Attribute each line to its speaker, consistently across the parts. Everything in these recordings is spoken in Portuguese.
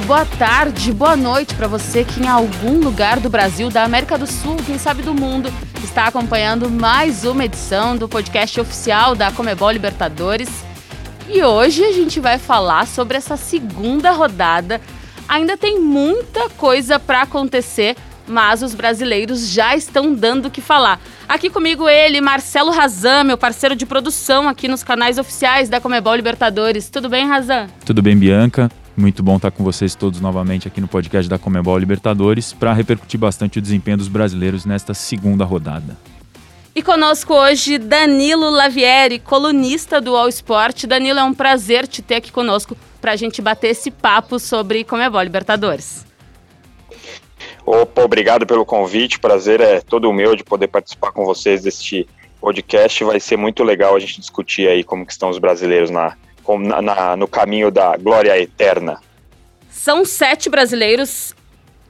Speaker 1: boa tarde, boa noite para você que em algum lugar do Brasil, da América do Sul, quem sabe do mundo, está acompanhando mais uma edição do podcast oficial da Comebol Libertadores. E hoje a gente vai falar sobre essa segunda rodada. Ainda tem muita coisa para acontecer, mas os brasileiros já estão dando o que falar. Aqui comigo ele, Marcelo Razan, meu parceiro de produção aqui nos canais oficiais da Comebol Libertadores. Tudo bem, Razan?
Speaker 2: Tudo bem, Bianca. Muito bom estar com vocês todos novamente aqui no podcast da Comebol Libertadores para repercutir bastante o desempenho dos brasileiros nesta segunda rodada.
Speaker 1: E conosco hoje Danilo Lavieri, colunista do All Sport. Danilo, é um prazer te ter aqui conosco para a gente bater esse papo sobre Comebol Libertadores.
Speaker 3: Opa, obrigado pelo convite. Prazer é todo meu de poder participar com vocês deste podcast. Vai ser muito legal a gente discutir aí como que estão os brasileiros na, na, na no caminho da glória eterna.
Speaker 1: São sete brasileiros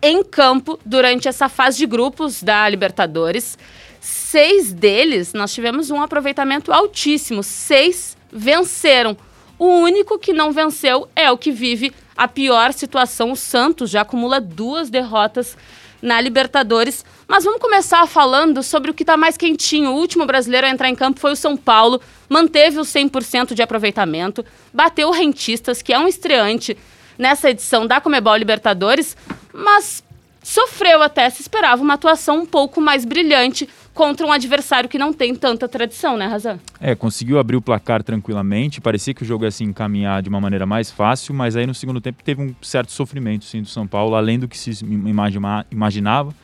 Speaker 1: em campo durante essa fase de grupos da Libertadores. Seis deles nós tivemos um aproveitamento altíssimo. Seis venceram. O único que não venceu é o que vive a pior situação. O Santos já acumula duas derrotas na Libertadores. Mas vamos começar falando sobre o que está mais quentinho. O último brasileiro a entrar em campo foi o São Paulo, manteve o 100% de aproveitamento, bateu o Rentistas, que é um estreante nessa edição da Comebol Libertadores, mas sofreu até, se esperava uma atuação um pouco mais brilhante contra um adversário que não tem tanta tradição, né, Razan?
Speaker 2: É, conseguiu abrir o placar tranquilamente, parecia que o jogo ia se encaminhar de uma maneira mais fácil, mas aí no segundo tempo teve um certo sofrimento, sim, do São Paulo, além do que se imaginava.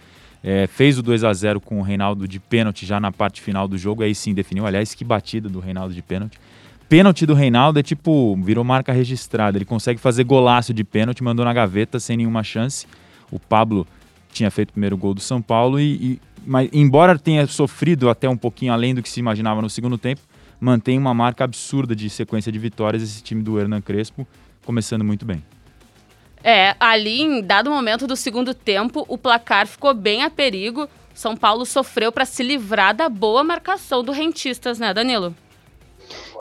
Speaker 2: É, fez o 2 a 0 com o Reinaldo de pênalti já na parte final do jogo, aí sim definiu, aliás, que batida do Reinaldo de pênalti. Pênalti do Reinaldo é tipo, virou marca registrada, ele consegue fazer golaço de pênalti, mandou na gaveta sem nenhuma chance. O Pablo tinha feito o primeiro gol do São Paulo e, e mas embora tenha sofrido até um pouquinho além do que se imaginava no segundo tempo, mantém uma marca absurda de sequência de vitórias esse time do Hernan Crespo, começando muito bem.
Speaker 1: É, ali em dado momento do segundo tempo, o placar ficou bem a perigo. São Paulo sofreu para se livrar da boa marcação do Rentistas, né, Danilo?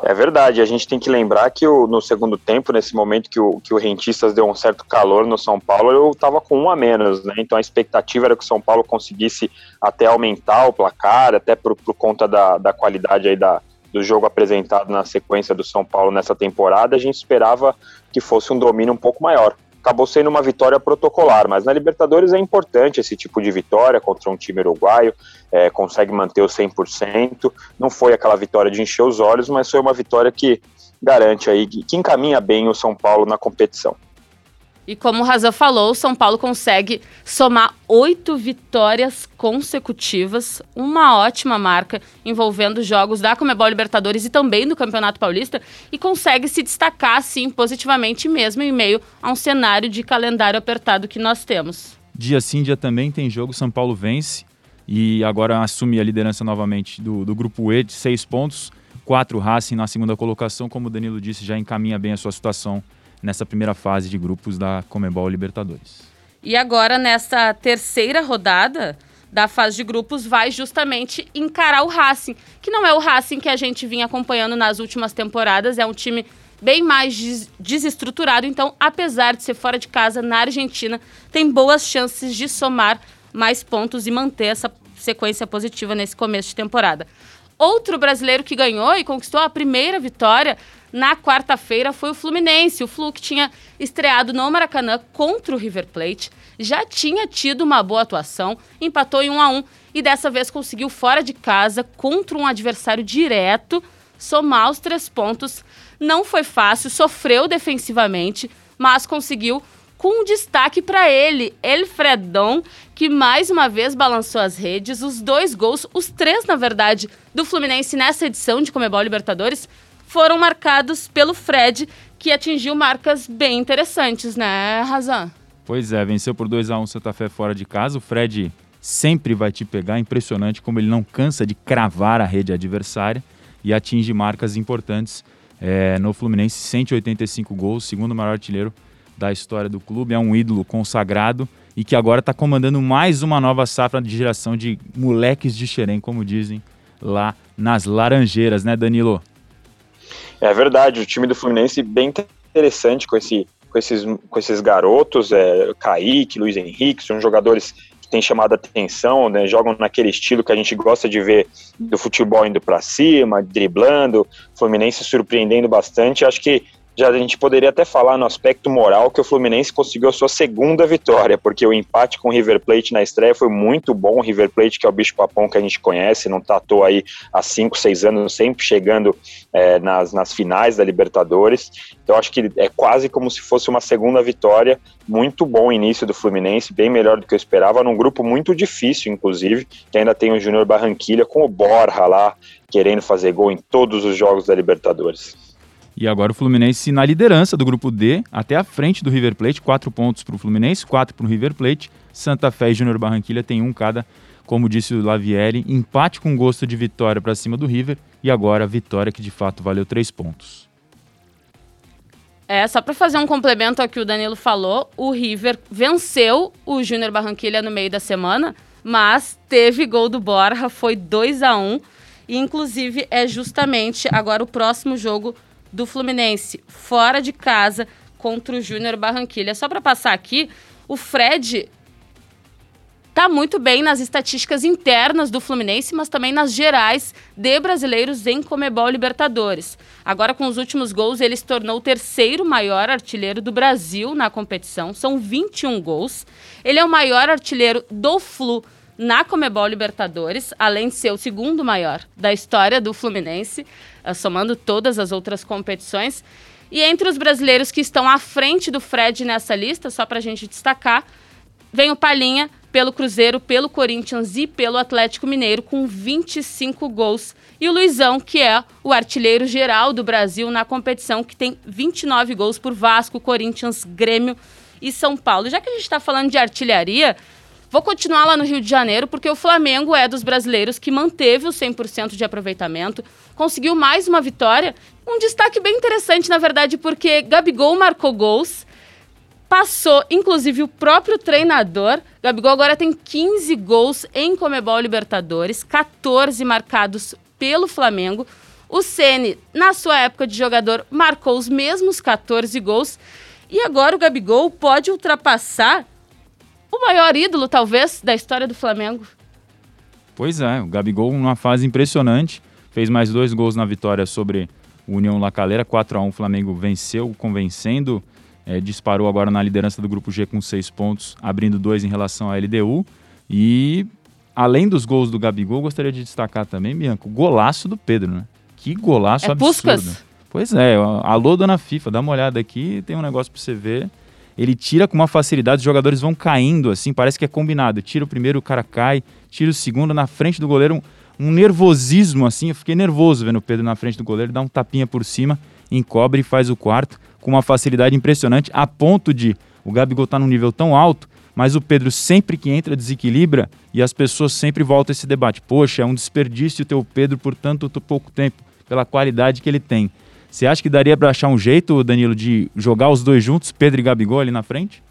Speaker 3: É verdade, a gente tem que lembrar que o, no segundo tempo, nesse momento que o, que o Rentistas deu um certo calor no São Paulo, eu estava com um a menos, né? Então a expectativa era que o São Paulo conseguisse até aumentar o placar, até por, por conta da, da qualidade aí da, do jogo apresentado na sequência do São Paulo nessa temporada, a gente esperava que fosse um domínio um pouco maior acabou sendo uma vitória protocolar, mas na Libertadores é importante esse tipo de vitória contra um time uruguaio, é, consegue manter o 100%, não foi aquela vitória de encher os olhos, mas foi uma vitória que garante aí, que encaminha bem o São Paulo na competição.
Speaker 1: E como o Razan falou, o São Paulo consegue somar oito vitórias consecutivas, uma ótima marca envolvendo jogos da Comebol Libertadores e também do Campeonato Paulista, e consegue se destacar, assim, positivamente mesmo em meio a um cenário de calendário apertado que nós temos.
Speaker 2: Dia sim, dia também tem jogo, São Paulo vence e agora assume a liderança novamente do, do Grupo E de seis pontos, quatro Racing na segunda colocação, como o Danilo disse, já encaminha bem a sua situação nessa primeira fase de grupos da Comebol Libertadores.
Speaker 1: E agora, nessa terceira rodada da fase de grupos, vai justamente encarar o Racing, que não é o Racing que a gente vinha acompanhando nas últimas temporadas, é um time bem mais des desestruturado. Então, apesar de ser fora de casa na Argentina, tem boas chances de somar mais pontos e manter essa sequência positiva nesse começo de temporada. Outro brasileiro que ganhou e conquistou a primeira vitória na quarta-feira foi o Fluminense. O Flu que tinha estreado no Maracanã contra o River Plate, já tinha tido uma boa atuação, empatou em 1 a 1 e dessa vez conseguiu fora de casa contra um adversário direto somar os três pontos. Não foi fácil, sofreu defensivamente, mas conseguiu com destaque para ele, Elfredão, que mais uma vez balançou as redes. Os dois gols, os três, na verdade, do Fluminense nessa edição de Comebol Libertadores foram marcados pelo Fred, que atingiu marcas bem interessantes, né, Razan?
Speaker 2: Pois é, venceu por 2 a 1 um Santa Fé fora de casa. O Fred sempre vai te pegar, impressionante como ele não cansa de cravar a rede adversária e atinge marcas importantes. É, no Fluminense, 185 gols, segundo maior artilheiro da história do clube, é um ídolo consagrado e que agora está comandando mais uma nova safra de geração de moleques de Xerém, como dizem lá nas Laranjeiras, né, Danilo?
Speaker 3: É verdade, o time do Fluminense bem interessante com esse com esses, com esses garotos, é, Kaique, Luiz Henrique, são jogadores que têm chamado a atenção, né, jogam naquele estilo que a gente gosta de ver do futebol indo para cima, driblando, Fluminense surpreendendo bastante. Acho que já a gente poderia até falar no aspecto moral que o Fluminense conseguiu a sua segunda vitória, porque o empate com o River Plate na estreia foi muito bom. O River Plate, que é o bicho papão que a gente conhece, não tatou aí há 5, 6 anos, sempre chegando é, nas, nas finais da Libertadores. Então acho que é quase como se fosse uma segunda vitória. Muito bom início do Fluminense, bem melhor do que eu esperava, num grupo muito difícil, inclusive, que ainda tem o Júnior Barranquilha com o Borja lá, querendo fazer gol em todos os jogos da Libertadores.
Speaker 2: E agora o Fluminense na liderança do grupo D, até a frente do River Plate, quatro pontos para o Fluminense, quatro para o River Plate. Santa Fé e Júnior Barranquilha tem um cada, como disse o Lavieri, empate com gosto de vitória para cima do River e agora a vitória que de fato valeu três pontos.
Speaker 1: É, só para fazer um complemento ao que o Danilo falou, o River venceu o Júnior Barranquilha no meio da semana, mas teve gol do Borja, foi 2 a 1 e inclusive é justamente agora o próximo jogo do Fluminense fora de casa contra o Júnior Barranquilha. Só para passar aqui, o Fred tá muito bem nas estatísticas internas do Fluminense, mas também nas gerais de brasileiros em Comebol Libertadores. Agora, com os últimos gols, ele se tornou o terceiro maior artilheiro do Brasil na competição. São 21 gols. Ele é o maior artilheiro do Flu na Comebol Libertadores, além de ser o segundo maior da história do Fluminense, eh, somando todas as outras competições. E entre os brasileiros que estão à frente do Fred nessa lista, só para a gente destacar, vem o Palinha pelo Cruzeiro, pelo Corinthians e pelo Atlético Mineiro, com 25 gols. E o Luizão, que é o artilheiro geral do Brasil na competição, que tem 29 gols por Vasco, Corinthians, Grêmio e São Paulo. Já que a gente está falando de artilharia, Vou continuar lá no Rio de Janeiro, porque o Flamengo é dos brasileiros que manteve o 100% de aproveitamento, conseguiu mais uma vitória. Um destaque bem interessante, na verdade, porque Gabigol marcou gols, passou inclusive o próprio treinador. Gabigol agora tem 15 gols em Comebol Libertadores, 14 marcados pelo Flamengo. O Ceni, na sua época de jogador, marcou os mesmos 14 gols. E agora o Gabigol pode ultrapassar o maior ídolo, talvez, da história do Flamengo.
Speaker 2: Pois é, o Gabigol numa fase impressionante, fez mais dois gols na vitória sobre o União La Calera, 4 a 1 o Flamengo venceu, convencendo, é, disparou agora na liderança do grupo G com seis pontos, abrindo dois em relação à LDU. E além dos gols do Gabigol, gostaria de destacar também, Bianco, o golaço do Pedro, né? Que golaço é absurdo. Puskas. Pois é, alô, dona FIFA, dá uma olhada aqui, tem um negócio para você ver ele tira com uma facilidade, os jogadores vão caindo assim, parece que é combinado. Tira o primeiro, o cara cai, tira o segundo na frente do goleiro, um, um nervosismo assim. Eu fiquei nervoso vendo o Pedro na frente do goleiro, dá um tapinha por cima, encobre e faz o quarto com uma facilidade impressionante, a ponto de o Gabigol tá num nível tão alto, mas o Pedro sempre que entra desequilibra e as pessoas sempre voltam a esse debate. Poxa, é um desperdício ter o Pedro por tanto pouco tempo, pela qualidade que ele tem. Você acha que daria para achar um jeito, Danilo, de jogar os dois juntos, Pedro e Gabigol ali na frente?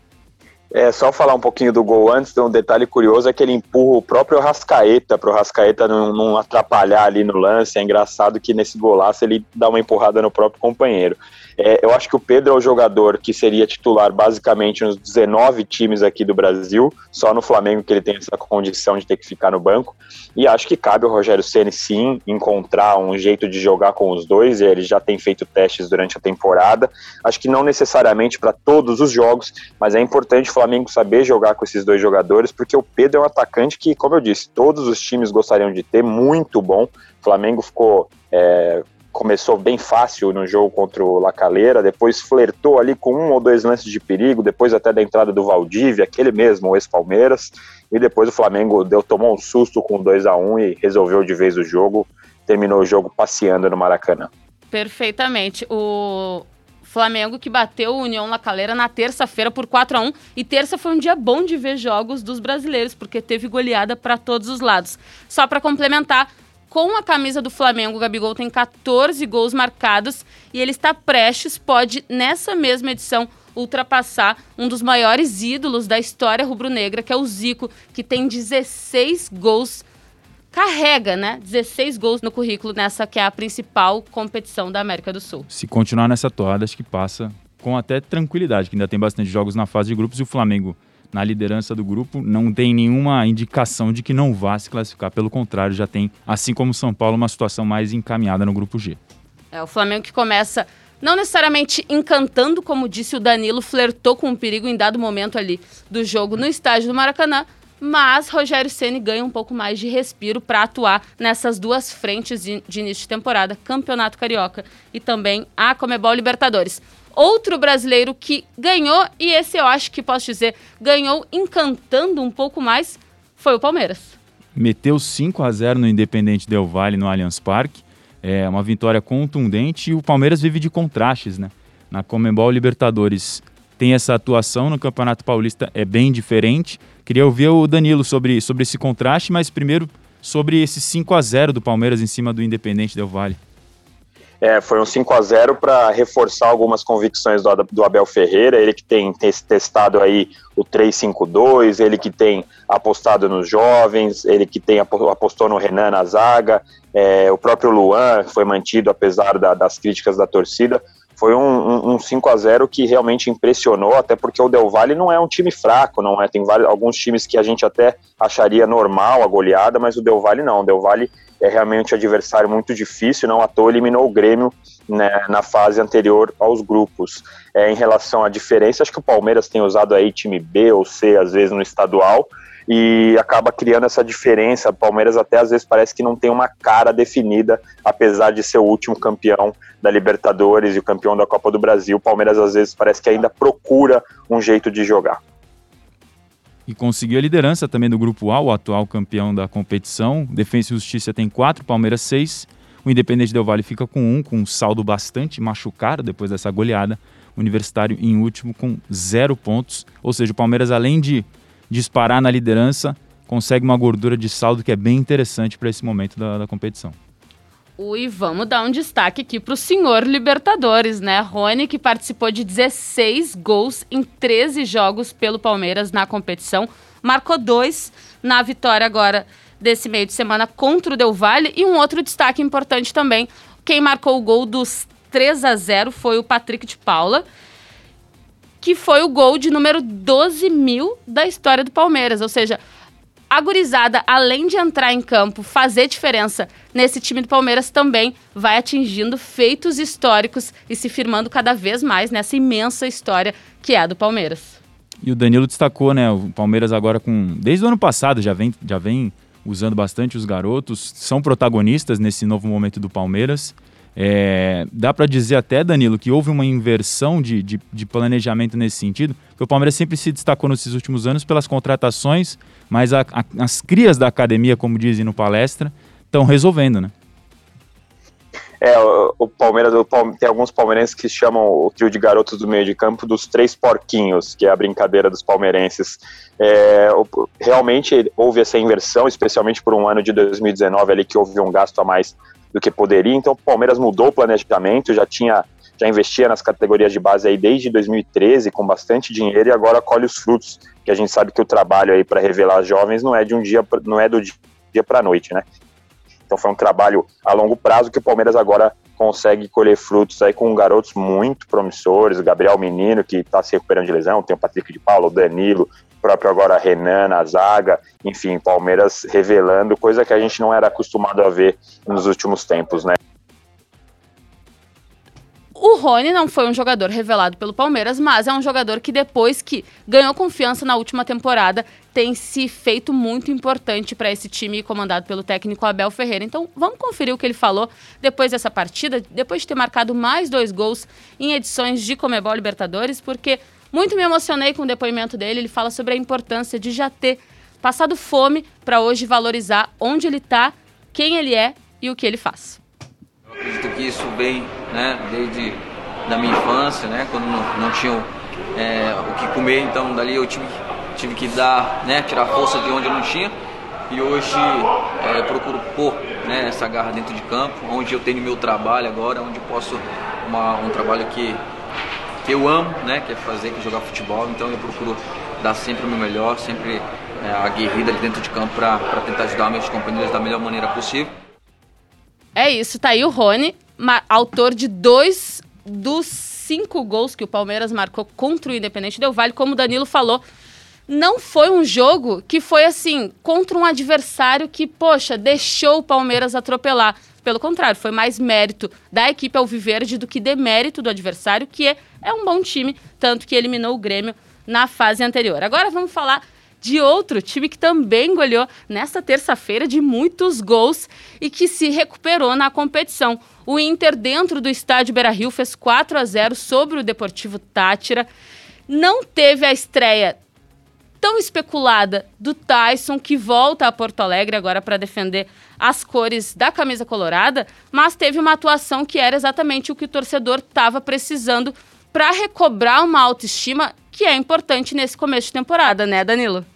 Speaker 3: É, só falar um pouquinho do gol antes, um detalhe curioso é que ele empurra o próprio Rascaeta, para o Rascaeta não, não, atrapalhar ali no lance. É engraçado que nesse golaço ele dá uma empurrada no próprio companheiro. É, eu acho que o Pedro é o jogador que seria titular basicamente nos 19 times aqui do Brasil, só no Flamengo que ele tem essa condição de ter que ficar no banco. E acho que cabe ao Rogério Ceni sim encontrar um jeito de jogar com os dois. Ele já tem feito testes durante a temporada. Acho que não necessariamente para todos os jogos, mas é importante Flamengo saber jogar com esses dois jogadores, porque o Pedro é um atacante que, como eu disse, todos os times gostariam de ter, muito bom. O Flamengo ficou é, começou bem fácil no jogo contra o Lacaleira, depois flertou ali com um ou dois lances de perigo, depois até da entrada do Valdívia, aquele mesmo, o ex-Palmeiras, e depois o Flamengo deu, tomou um susto com 2 a 1 um e resolveu de vez o jogo, terminou o jogo passeando no Maracanã.
Speaker 1: Perfeitamente. O Flamengo que bateu o União La Calera na terça-feira por 4 a 1 e terça foi um dia bom de ver jogos dos brasileiros, porque teve goleada para todos os lados. Só para complementar, com a camisa do Flamengo, o Gabigol tem 14 gols marcados e ele está prestes, pode, nessa mesma edição, ultrapassar um dos maiores ídolos da história rubro-negra, que é o Zico, que tem 16 gols. Carrega, né? 16 gols no currículo nessa que é a principal competição da América do Sul.
Speaker 2: Se continuar nessa toada, acho que passa com até tranquilidade, que ainda tem bastante jogos na fase de grupos e o Flamengo na liderança do grupo não tem nenhuma indicação de que não vá se classificar. Pelo contrário, já tem, assim como o São Paulo, uma situação mais encaminhada no grupo G.
Speaker 1: É o Flamengo que começa não necessariamente encantando, como disse o Danilo, flertou com o perigo em dado momento ali do jogo no estádio do Maracanã, mas Rogério Ceni ganha um pouco mais de respiro para atuar nessas duas frentes de, de, início de temporada, Campeonato Carioca e também a Comebol Libertadores. Outro brasileiro que ganhou, e esse eu acho que posso dizer, ganhou encantando um pouco mais, foi o Palmeiras.
Speaker 2: Meteu 5 a 0 no Independente Del Valle no Allianz Parque. É uma vitória contundente e o Palmeiras vive de contrastes, né? Na Comebol Libertadores tem essa atuação, no Campeonato Paulista é bem diferente. Queria ouvir o Danilo sobre, sobre esse contraste, mas primeiro sobre esse 5 a 0 do Palmeiras em cima do Independente Del Valle.
Speaker 3: É, foi um 5 a 0 para reforçar algumas convicções do, do, Abel Ferreira, ele que tem, tem testado aí o 3-5-2, ele que tem apostado nos jovens, ele que tem apostou no Renan na zaga, é, o próprio Luan foi mantido apesar da, das críticas da torcida foi um, um, um 5 a 0 que realmente impressionou, até porque o Del Valle não é um time fraco, não é? Tem vários, alguns times que a gente até acharia normal a goleada, mas o Del Valle não. O Del Valle é realmente um adversário muito difícil, não à toa eliminou o Grêmio né, na fase anterior aos grupos. É, em relação à diferença, acho que o Palmeiras tem usado aí time B ou C, às vezes no estadual, e acaba criando essa diferença. O Palmeiras até às vezes parece que não tem uma cara definida, apesar de ser o último campeão da Libertadores e o campeão da Copa do Brasil. O Palmeiras às vezes parece que ainda procura um jeito de jogar.
Speaker 2: E conseguiu a liderança também do Grupo A, o atual campeão da competição. Defensa e Justiça tem quatro, Palmeiras seis. O Independente Del Vale fica com um, com um saldo bastante machucado depois dessa goleada. O Universitário em último com zero pontos. Ou seja, o Palmeiras, além de disparar na liderança, consegue uma gordura de saldo que é bem interessante para esse momento da, da competição.
Speaker 1: E vamos dar um destaque aqui para o senhor Libertadores, né? Rony, que participou de 16 gols em 13 jogos pelo Palmeiras na competição, marcou dois na vitória agora desse meio de semana contra o Del Valle. E um outro destaque importante também: quem marcou o gol dos 3 a 0 foi o Patrick de Paula que foi o gol de número 12 mil da história do Palmeiras. Ou seja, a gurizada, além de entrar em campo, fazer diferença nesse time do Palmeiras, também vai atingindo feitos históricos e se firmando cada vez mais nessa imensa história que é a do Palmeiras.
Speaker 2: E o Danilo destacou, né? O Palmeiras agora com. Desde o ano passado já vem, já vem usando bastante os garotos, são protagonistas nesse novo momento do Palmeiras. É, dá para dizer até, Danilo, que houve uma inversão de, de, de, planejamento nesse sentido, porque o Palmeiras sempre se destacou nesses últimos anos pelas contratações, mas a, a, as crias da academia, como dizem no palestra, estão resolvendo, né?
Speaker 3: É, o, o Palmeiras tem alguns palmeirenses que chamam o trio de garotos do meio de campo dos três porquinhos, que é a brincadeira dos palmeirenses. É, realmente houve essa inversão, especialmente por um ano de 2019 ali que houve um gasto a mais do que poderia. Então o Palmeiras mudou o planejamento, já tinha já investia nas categorias de base aí desde 2013 com bastante dinheiro e agora colhe os frutos, que a gente sabe que o trabalho aí para revelar jovens não é de um dia não é do dia para noite, né? Então foi um trabalho a longo prazo que o Palmeiras agora consegue colher frutos aí com garotos muito promissores, o Gabriel Menino que está se recuperando de lesão, tem o Patrick de Paulo, o Danilo, próprio agora Renan na zaga, enfim, Palmeiras revelando coisa que a gente não era acostumado a ver nos últimos tempos, né?
Speaker 1: O Rony não foi um jogador revelado pelo Palmeiras, mas é um jogador que depois que ganhou confiança na última temporada, tem se feito muito importante para esse time comandado pelo técnico Abel Ferreira. Então, vamos conferir o que ele falou depois dessa partida, depois de ter marcado mais dois gols em edições de Comebol Libertadores, porque muito me emocionei com o depoimento dele. Ele fala sobre a importância de já ter passado fome para hoje valorizar onde ele está, quem ele é e o que ele faz.
Speaker 4: Eu acredito que isso vem né, desde da minha infância, né, quando não, não tinha é, o que comer, então dali eu tive, tive que dar, né, tirar força de onde eu não tinha. E hoje é, procuro pôr né, essa garra dentro de campo, onde eu tenho meu trabalho agora, onde eu posso uma, um trabalho que que eu amo, né, que é fazer, que é jogar futebol, então eu procuro dar sempre o meu melhor, sempre é, ali dentro de campo para tentar ajudar meus companheiros da melhor maneira possível.
Speaker 1: É isso, tá aí o Rony, autor de dois dos cinco gols que o Palmeiras marcou contra o Independente Del Vale, como o Danilo falou, não foi um jogo que foi assim, contra um adversário que, poxa, deixou o Palmeiras atropelar. Pelo contrário, foi mais mérito da equipe Alviverde do que demérito do adversário, que é, é um bom time, tanto que eliminou o Grêmio na fase anterior. Agora vamos falar de outro time que também goleou nesta terça-feira de muitos gols e que se recuperou na competição. O Inter, dentro do estádio Beira-Rio, fez 4 a 0 sobre o Deportivo Tátira. Não teve a estreia tão especulada do Tyson, que volta a Porto Alegre agora para defender as cores da camisa colorada, mas teve uma atuação que era exatamente o que o torcedor estava precisando para recobrar uma autoestima que é importante nesse começo de temporada, né, Danilo?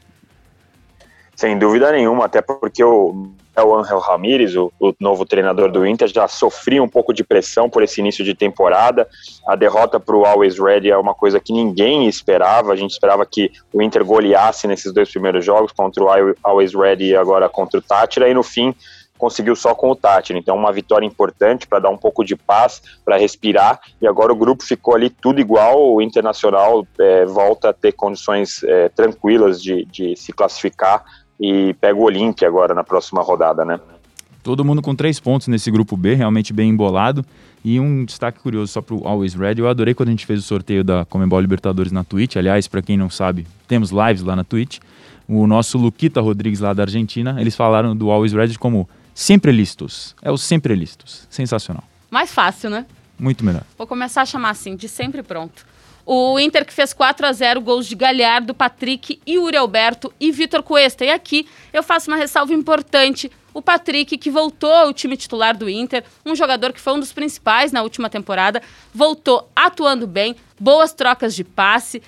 Speaker 3: Sem dúvida nenhuma, até porque o o Angel Ramírez, o, o, novo treinador do Inter, já sofria um pouco de pressão por esse início de temporada. A derrota para o Always Ready é uma coisa que ninguém esperava. A gente esperava que o Inter goleasse nesses dois primeiros jogos, contra o Always Ready e agora contra o Tátira, e no fim conseguiu só com o Tátira. Então, uma vitória importante para dar um pouco de paz, para respirar. E agora o grupo ficou ali tudo igual. O Internacional é, volta a ter condições é, tranquilas de, de se classificar e pega o Olímpia agora na próxima rodada, né?
Speaker 2: Todo mundo com três pontos nesse grupo B, realmente bem embolado. E um destaque curioso só para o Always Ready. Eu adorei quando a gente fez o sorteio da Comembol Libertadores na Twitch. Aliás, para quem não sabe, temos lives lá na Twitch. O nosso Luquita Rodrigues lá da Argentina, eles falaram do Always Ready como sempre listos. É o sempre listos. Sensacional.
Speaker 1: Mais fácil, né?
Speaker 2: Muito melhor.
Speaker 1: Vou começar a chamar assim, de sempre pronto. O Inter que fez 4 a 0 gols de Galhardo, Patrick, Yuri Alberto e Vitor Cuesta. E aqui eu faço uma ressalva importante. O Patrick, que voltou ao time titular do Inter, um jogador que foi um dos principais na última temporada, voltou atuando bem, boas trocas de passe.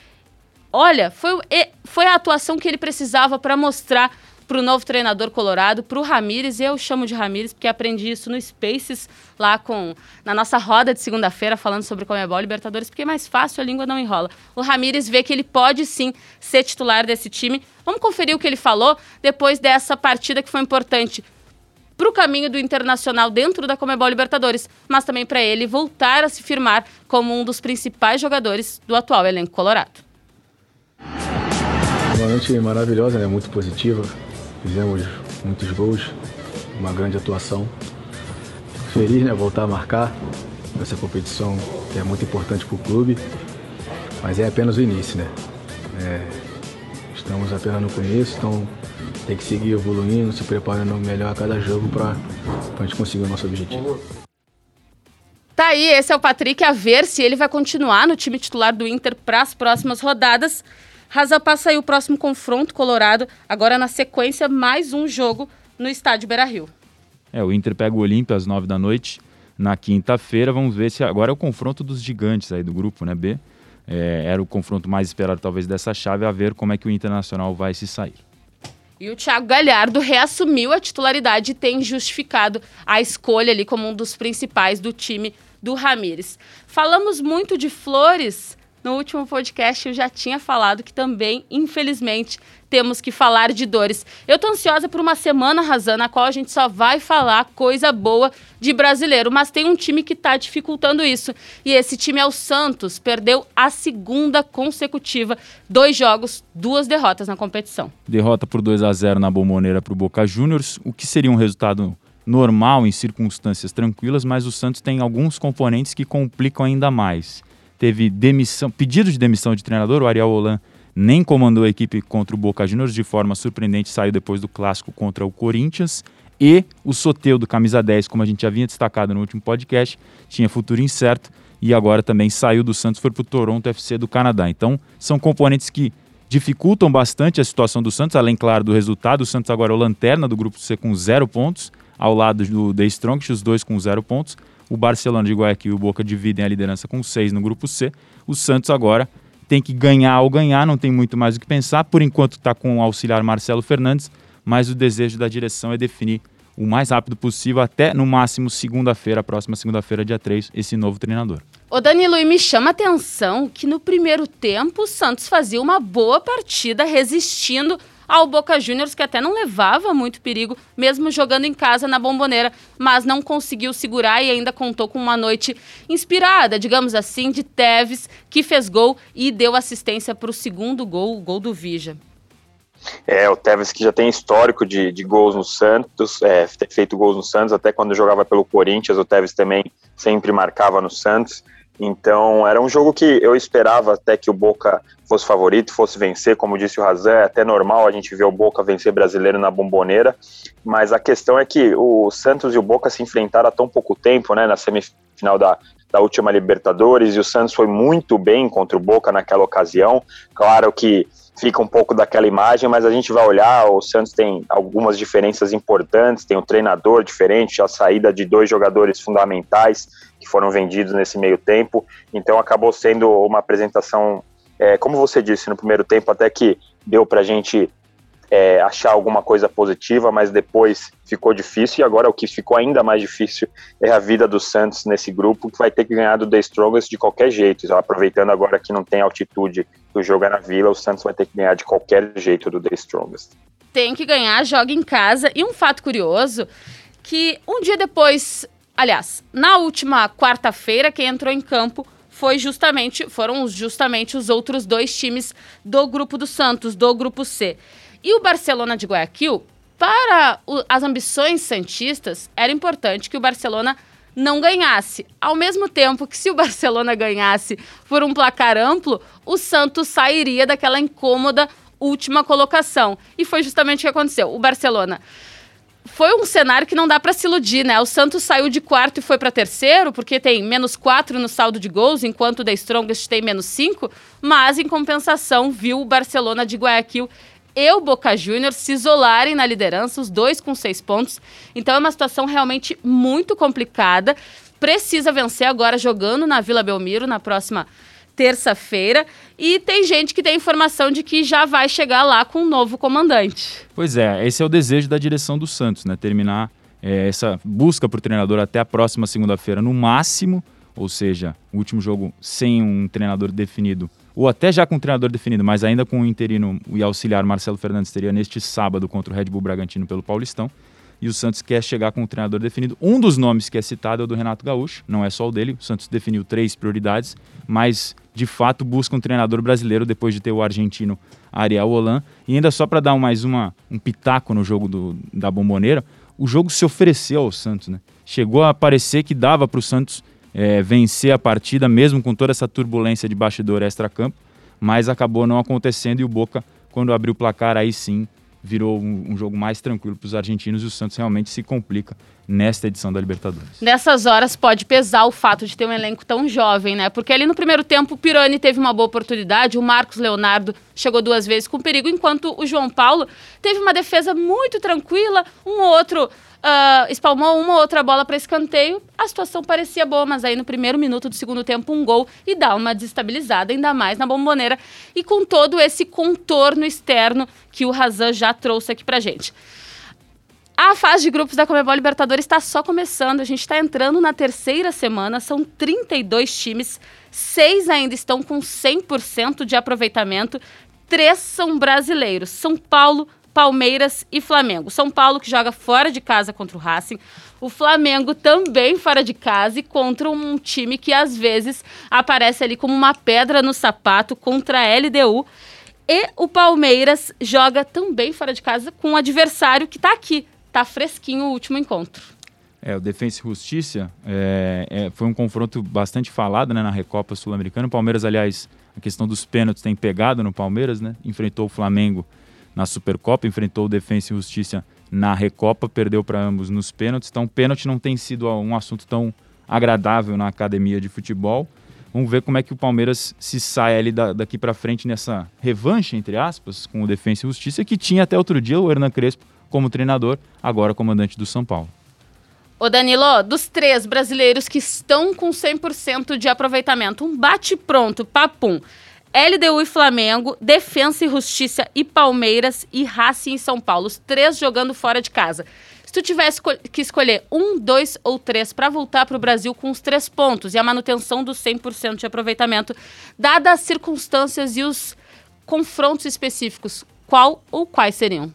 Speaker 1: Olha, foi, foi a atuação que ele precisava para mostrar para o novo treinador colorado, para o Ramires. Eu chamo de Ramires porque aprendi isso no Spaces, lá com na nossa roda de segunda-feira, falando sobre Comebol Libertadores, porque é mais fácil, a língua não enrola. O Ramires vê que ele pode sim ser titular desse time. Vamos conferir o que ele falou depois dessa partida que foi importante para o caminho do Internacional dentro da Comebol Libertadores, mas também para ele voltar a se firmar como um dos principais jogadores do atual elenco colorado.
Speaker 5: Uma noite maravilhosa, né? muito positiva. Fizemos muitos gols, uma grande atuação. Feliz, né? Voltar a marcar essa competição que é muito importante para o clube, mas é apenas o início, né? É, estamos apenas no começo, então tem que seguir evoluindo, se preparando melhor a cada jogo para a gente conseguir o nosso objetivo.
Speaker 1: Tá aí, esse é o Patrick, a ver se ele vai continuar no time titular do Inter para as próximas rodadas. Rasa passa aí o próximo confronto colorado, agora na sequência, mais um jogo no estádio Beira-Rio.
Speaker 2: É, o Inter pega o Olímpia às nove da noite na quinta-feira. Vamos ver se agora é o confronto dos gigantes aí do grupo, né, B? É, era o confronto mais esperado talvez dessa chave, a ver como é que o Internacional vai se sair.
Speaker 1: E o Thiago Galhardo reassumiu a titularidade e tem justificado a escolha ali como um dos principais do time do Ramires. Falamos muito de Flores no último podcast eu já tinha falado que também, infelizmente, temos que falar de dores. Eu tô ansiosa por uma semana, Razan, na qual a gente só vai falar coisa boa de brasileiro, mas tem um time que tá dificultando isso. E esse time é o Santos, perdeu a segunda consecutiva, dois jogos, duas derrotas na competição.
Speaker 2: Derrota por 2 a 0 na Bomboneira para o Boca Juniors, o que seria um resultado normal em circunstâncias tranquilas, mas o Santos tem alguns componentes que complicam ainda mais teve demissão, pedido de demissão de treinador, o Ariel Holan nem comandou a equipe contra o Boca Juniors de forma surpreendente, saiu depois do clássico contra o Corinthians. E o Soteudo, camisa 10, como a gente já vinha destacado no último podcast, tinha futuro incerto e agora também saiu do Santos, foi para o Toronto FC do Canadá. Então, são componentes que dificultam bastante a situação do Santos, além, claro, do resultado. O Santos agora é o lanterna do grupo C com zero pontos, ao lado do The Strongest, os dois com zero pontos. O Barcelona de Guayaquil e o Boca dividem a liderança com seis no grupo C. O Santos agora tem que ganhar ou ganhar, não tem muito mais o que pensar. Por enquanto está com o auxiliar Marcelo Fernandes, mas o desejo da direção é definir o mais rápido possível, até no máximo segunda-feira, próxima segunda-feira, dia 3, esse novo treinador.
Speaker 1: Ô Danilo, e me chama a atenção que no primeiro tempo o Santos fazia uma boa partida resistindo ao Boca Juniors, que até não levava muito perigo, mesmo jogando em casa na bomboneira, mas não conseguiu segurar e ainda contou com uma noite inspirada, digamos assim, de Teves, que fez gol e deu assistência para o segundo gol, o gol do Vija.
Speaker 3: É, o Tevez que já tem histórico de, de gols no Santos, é, feito gols no Santos, até quando jogava pelo Corinthians, o Tevez também sempre marcava no Santos. Então, era um jogo que eu esperava até que o Boca fosse favorito, fosse vencer, como disse o Razan, é até normal a gente ver o Boca vencer brasileiro na bomboneira, mas a questão é que o Santos e o Boca se enfrentaram há tão pouco tempo, né, na semifinal da, da última Libertadores, e o Santos foi muito bem contra o Boca naquela ocasião, claro que fica um pouco daquela imagem, mas a gente vai olhar, o Santos tem algumas diferenças importantes, tem um treinador diferente, a saída de dois jogadores fundamentais que foram vendidos nesse meio tempo, então acabou sendo uma apresentação, é, como você disse no primeiro tempo, até que deu para a gente é, achar alguma coisa positiva, mas depois ficou difícil, e agora o que ficou ainda mais difícil é a vida do Santos nesse grupo, que vai ter que ganhar do The Strongest de qualquer jeito, aproveitando agora que não tem altitude, que o jogo é na Vila, o Santos vai ter que ganhar de qualquer jeito do The Strongest.
Speaker 1: Tem que ganhar, joga em casa, e um fato curioso, que um dia depois, aliás, na última quarta-feira, quem entrou em campo foi justamente, foram justamente os outros dois times do grupo do Santos, do grupo C. E o Barcelona de Guayaquil, para o, as ambições santistas, era importante que o Barcelona não ganhasse. Ao mesmo tempo que se o Barcelona ganhasse por um placar amplo, o Santos sairia daquela incômoda última colocação. E foi justamente o que aconteceu. O Barcelona foi um cenário que não dá para se iludir, né? O Santos saiu de quarto e foi para terceiro, porque tem menos quatro no saldo de gols, enquanto o The Strongest tem menos cinco. Mas, em compensação, viu o Barcelona de Guayaquil e o Boca Juniors se isolarem na liderança, os dois com seis pontos. Então é uma situação realmente muito complicada. Precisa vencer agora jogando na Vila Belmiro na próxima terça-feira. E tem gente que tem informação de que já vai chegar lá com um novo comandante.
Speaker 2: Pois é, esse é o desejo da direção do Santos, né? Terminar é, essa busca por treinador até a próxima segunda-feira no máximo, ou seja, o último jogo sem um treinador definido ou até já com o treinador definido, mas ainda com o interino e auxiliar Marcelo Fernandes teria neste sábado contra o Red Bull Bragantino pelo Paulistão. E o Santos quer chegar com o treinador definido. Um dos nomes que é citado é o do Renato Gaúcho, não é só o dele. O Santos definiu três prioridades, mas de fato busca um treinador brasileiro depois de ter o argentino Ariel Holan. E ainda só para dar mais uma, um pitaco no jogo do, da Bomboneira, o jogo se ofereceu ao Santos, né? Chegou a parecer que dava para o Santos é, vencer a partida, mesmo com toda essa turbulência de bastidor extra-campo, mas acabou não acontecendo e o Boca, quando abriu o placar, aí sim virou um, um jogo mais tranquilo para os argentinos e o Santos realmente se complica nesta edição da Libertadores.
Speaker 1: Nessas horas pode pesar o fato de ter um elenco tão jovem, né? Porque ali no primeiro tempo o Pirani teve uma boa oportunidade, o Marcos Leonardo chegou duas vezes com perigo, enquanto o João Paulo teve uma defesa muito tranquila, um outro uh, espalmou uma ou outra bola para escanteio. A situação parecia boa, mas aí no primeiro minuto do segundo tempo, um gol e dá uma desestabilizada, ainda mais na bomboneira. E com todo esse contorno externo que o Razan já trouxe aqui pra gente. A fase de grupos da Comebol Libertadores está só começando. A gente está entrando na terceira semana. São 32 times. Seis ainda estão com 100% de aproveitamento. Três são brasileiros. São Paulo, Palmeiras e Flamengo. São Paulo que joga fora de casa contra o Racing. O Flamengo também fora de casa e contra um time que às vezes aparece ali como uma pedra no sapato contra a LDU. E o Palmeiras joga também fora de casa com um adversário que está aqui. Tá fresquinho o último encontro.
Speaker 2: É, o Defensa e Justiça é, é, foi um confronto bastante falado né, na Recopa Sul-Americana. O Palmeiras, aliás, a questão dos pênaltis tem pegado no Palmeiras, né? Enfrentou o Flamengo na Supercopa, enfrentou o Defensa e Justiça na Recopa, perdeu para ambos nos pênaltis. Então, pênalti não tem sido um assunto tão agradável na academia de futebol. Vamos ver como é que o Palmeiras se sai ali daqui para frente nessa revanche, entre aspas, com o Defensa e Justiça, que tinha até outro dia o Hernan Crespo como treinador, agora comandante do São Paulo.
Speaker 1: Ô Danilo, dos três brasileiros que estão com 100% de aproveitamento, um bate-pronto, papum. LDU e Flamengo, Defensa e Justiça e Palmeiras e Racing e São Paulo. Os três jogando fora de casa. Se tu tivesse que escolher um, dois ou três para voltar para o Brasil com os três pontos e a manutenção do 100% de aproveitamento, dadas as circunstâncias e os confrontos específicos, qual ou quais seriam?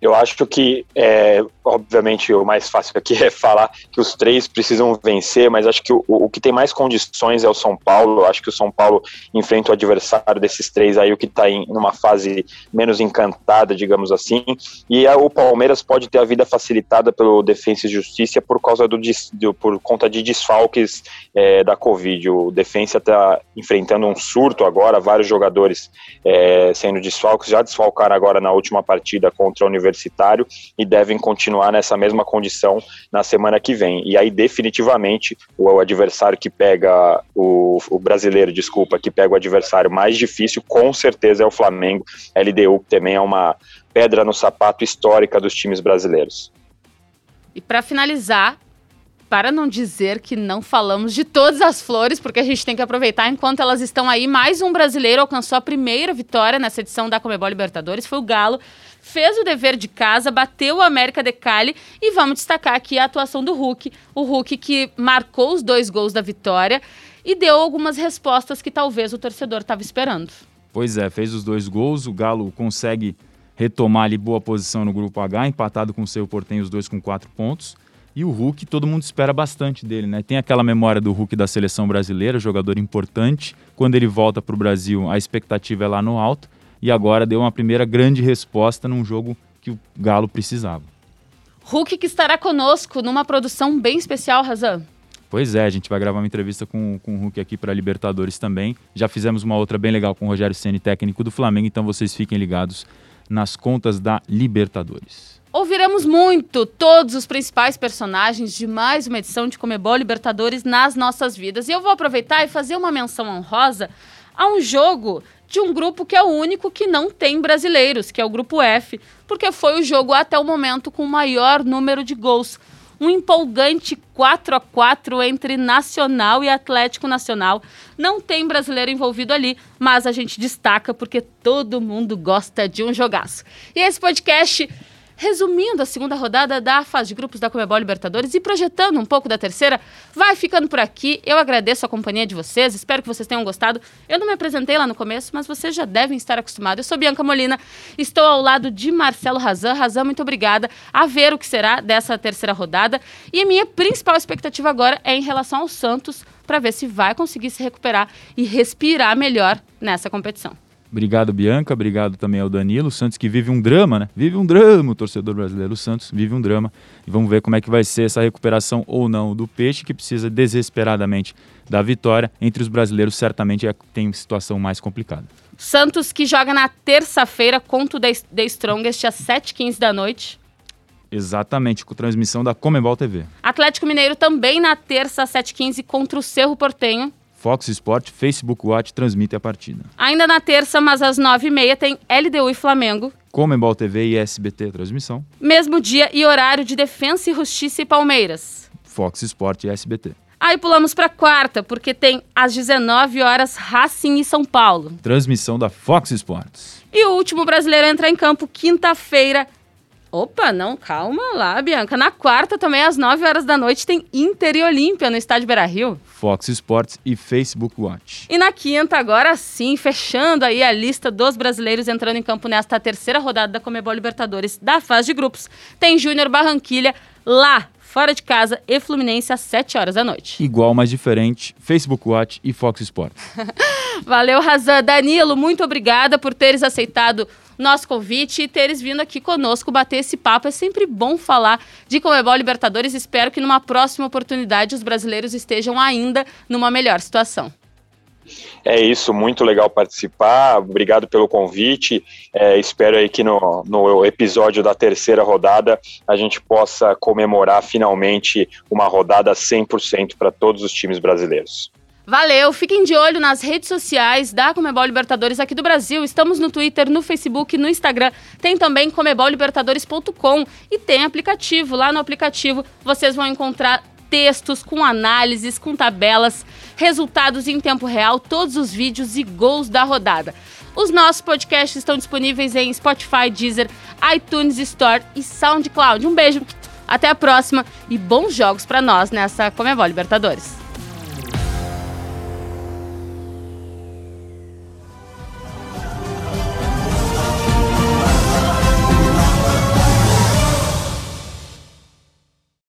Speaker 3: Eu acho que, é, obviamente, o mais fácil aqui é falar que os três precisam vencer, mas acho que o, o que tem mais condições é o São Paulo. Acho que o São Paulo enfrenta o adversário desses três aí, o que está em uma fase menos encantada, digamos assim. E a, o Palmeiras pode ter a vida facilitada pelo Defensa e Justiça por causa do, do por conta de desfalques é, da Covid. O Defensa está enfrentando um surto agora, vários jogadores é, sendo desfalques, já desfalcaram agora na última partida contra a Universidade universitário e devem continuar nessa mesma condição na semana que vem. E aí, definitivamente, o adversário que pega o, o brasileiro, desculpa, que pega o adversário mais difícil, com certeza é o Flamengo. LDU também é uma pedra no sapato histórica dos times brasileiros.
Speaker 1: E para finalizar, para não dizer que não falamos de todas as flores, porque a gente tem que aproveitar enquanto elas estão aí. Mais um brasileiro alcançou a primeira vitória nessa edição da Comebol Libertadores, foi o Galo fez o dever de casa, bateu o América de Cali e vamos destacar aqui a atuação do Hulk, o Hulk que marcou os dois gols da vitória e deu algumas respostas que talvez o torcedor estava esperando.
Speaker 2: Pois é, fez os dois gols, o Galo consegue retomar ali boa posição no grupo H, empatado com o seu Portenho, os dois com quatro pontos. E o Hulk, todo mundo espera bastante dele, né? Tem aquela memória do Hulk da seleção brasileira, jogador importante. Quando ele volta para o Brasil, a expectativa é lá no alto e agora deu uma primeira grande resposta num jogo que o Galo precisava.
Speaker 1: Hulk que estará conosco numa produção bem especial, Razan.
Speaker 2: Pois é, a gente vai gravar uma entrevista com, com o Hulk aqui para Libertadores também. Já fizemos uma outra bem legal com o Rogério Ceni, técnico do Flamengo, então vocês fiquem ligados nas contas da Libertadores.
Speaker 1: Ouviremos muito todos os principais personagens de mais uma edição de Comebol Libertadores nas nossas vidas. E eu vou aproveitar e fazer uma menção honrosa a um jogo de um grupo que é o único que não tem brasileiros, que é o grupo F, porque foi o jogo até o momento com o maior número de gols. Um empolgante 4 a 4 entre Nacional e Atlético Nacional. Não tem brasileiro envolvido ali, mas a gente destaca porque todo mundo gosta de um jogaço. E esse podcast resumindo a segunda rodada da fase de grupos da Comebol Libertadores e projetando um pouco da terceira, vai ficando por aqui. Eu agradeço a companhia de vocês, espero que vocês tenham gostado. Eu não me apresentei lá no começo, mas vocês já devem estar acostumados. Eu sou Bianca Molina, estou ao lado de Marcelo Razan. Razan, muito obrigada a ver o que será dessa terceira rodada. E minha principal expectativa agora é em relação ao Santos, para ver se vai conseguir se recuperar e respirar melhor nessa competição.
Speaker 2: Obrigado, Bianca. Obrigado também ao Danilo. O Santos que vive um drama, né? Vive um drama, o torcedor brasileiro. O Santos vive um drama. E vamos ver como é que vai ser essa recuperação ou não do Peixe, que precisa desesperadamente da vitória. Entre os brasileiros, certamente é, tem situação mais complicada.
Speaker 1: Santos que joga na terça-feira contra o The Strongest às 7h15 da noite.
Speaker 2: Exatamente, com transmissão da Comebol TV.
Speaker 1: Atlético Mineiro também na terça às 7h15 contra o Cerro Portenho.
Speaker 2: Fox Sport, Facebook Watch transmite a partida.
Speaker 1: Ainda na terça, mas às 9h30, tem LDU e Flamengo.
Speaker 2: Comembol TV e SBT transmissão.
Speaker 1: Mesmo dia e horário de Defensa e Justiça e Palmeiras.
Speaker 2: Fox Sport e SBT.
Speaker 1: Aí pulamos para quarta, porque tem às 19 horas Racing e São Paulo.
Speaker 2: Transmissão da Fox Sports.
Speaker 1: E o último brasileiro entra em campo quinta-feira, Opa, não, calma lá, Bianca. Na quarta, também às 9 horas da noite, tem Inter e Olímpia no estádio Beira Rio.
Speaker 2: Fox Sports e Facebook Watch.
Speaker 1: E na quinta, agora sim, fechando aí a lista dos brasileiros entrando em campo nesta terceira rodada da Comebol Libertadores da fase de grupos, tem Júnior Barranquilha lá, fora de casa, e Fluminense às 7 horas da noite.
Speaker 2: Igual, mas diferente, Facebook Watch e Fox Sports.
Speaker 1: Valeu, Razan. Danilo, muito obrigada por teres aceitado nosso convite e teres vindo aqui conosco bater esse papo. É sempre bom falar de Comebol Libertadores. Espero que numa próxima oportunidade os brasileiros estejam ainda numa melhor situação.
Speaker 3: É isso, muito legal participar. Obrigado pelo convite. É, espero aí que no, no episódio da terceira rodada a gente possa comemorar finalmente uma rodada 100% para todos os times brasileiros.
Speaker 1: Valeu, fiquem de olho nas redes sociais da Comebol Libertadores aqui do Brasil. Estamos no Twitter, no Facebook, no Instagram. Tem também comebollibertadores.com e tem aplicativo. Lá no aplicativo vocês vão encontrar textos com análises, com tabelas, resultados em tempo real, todos os vídeos e gols da rodada. Os nossos podcasts estão disponíveis em Spotify, Deezer, iTunes Store e SoundCloud. Um beijo, até a próxima e bons jogos para nós nessa Comebol Libertadores.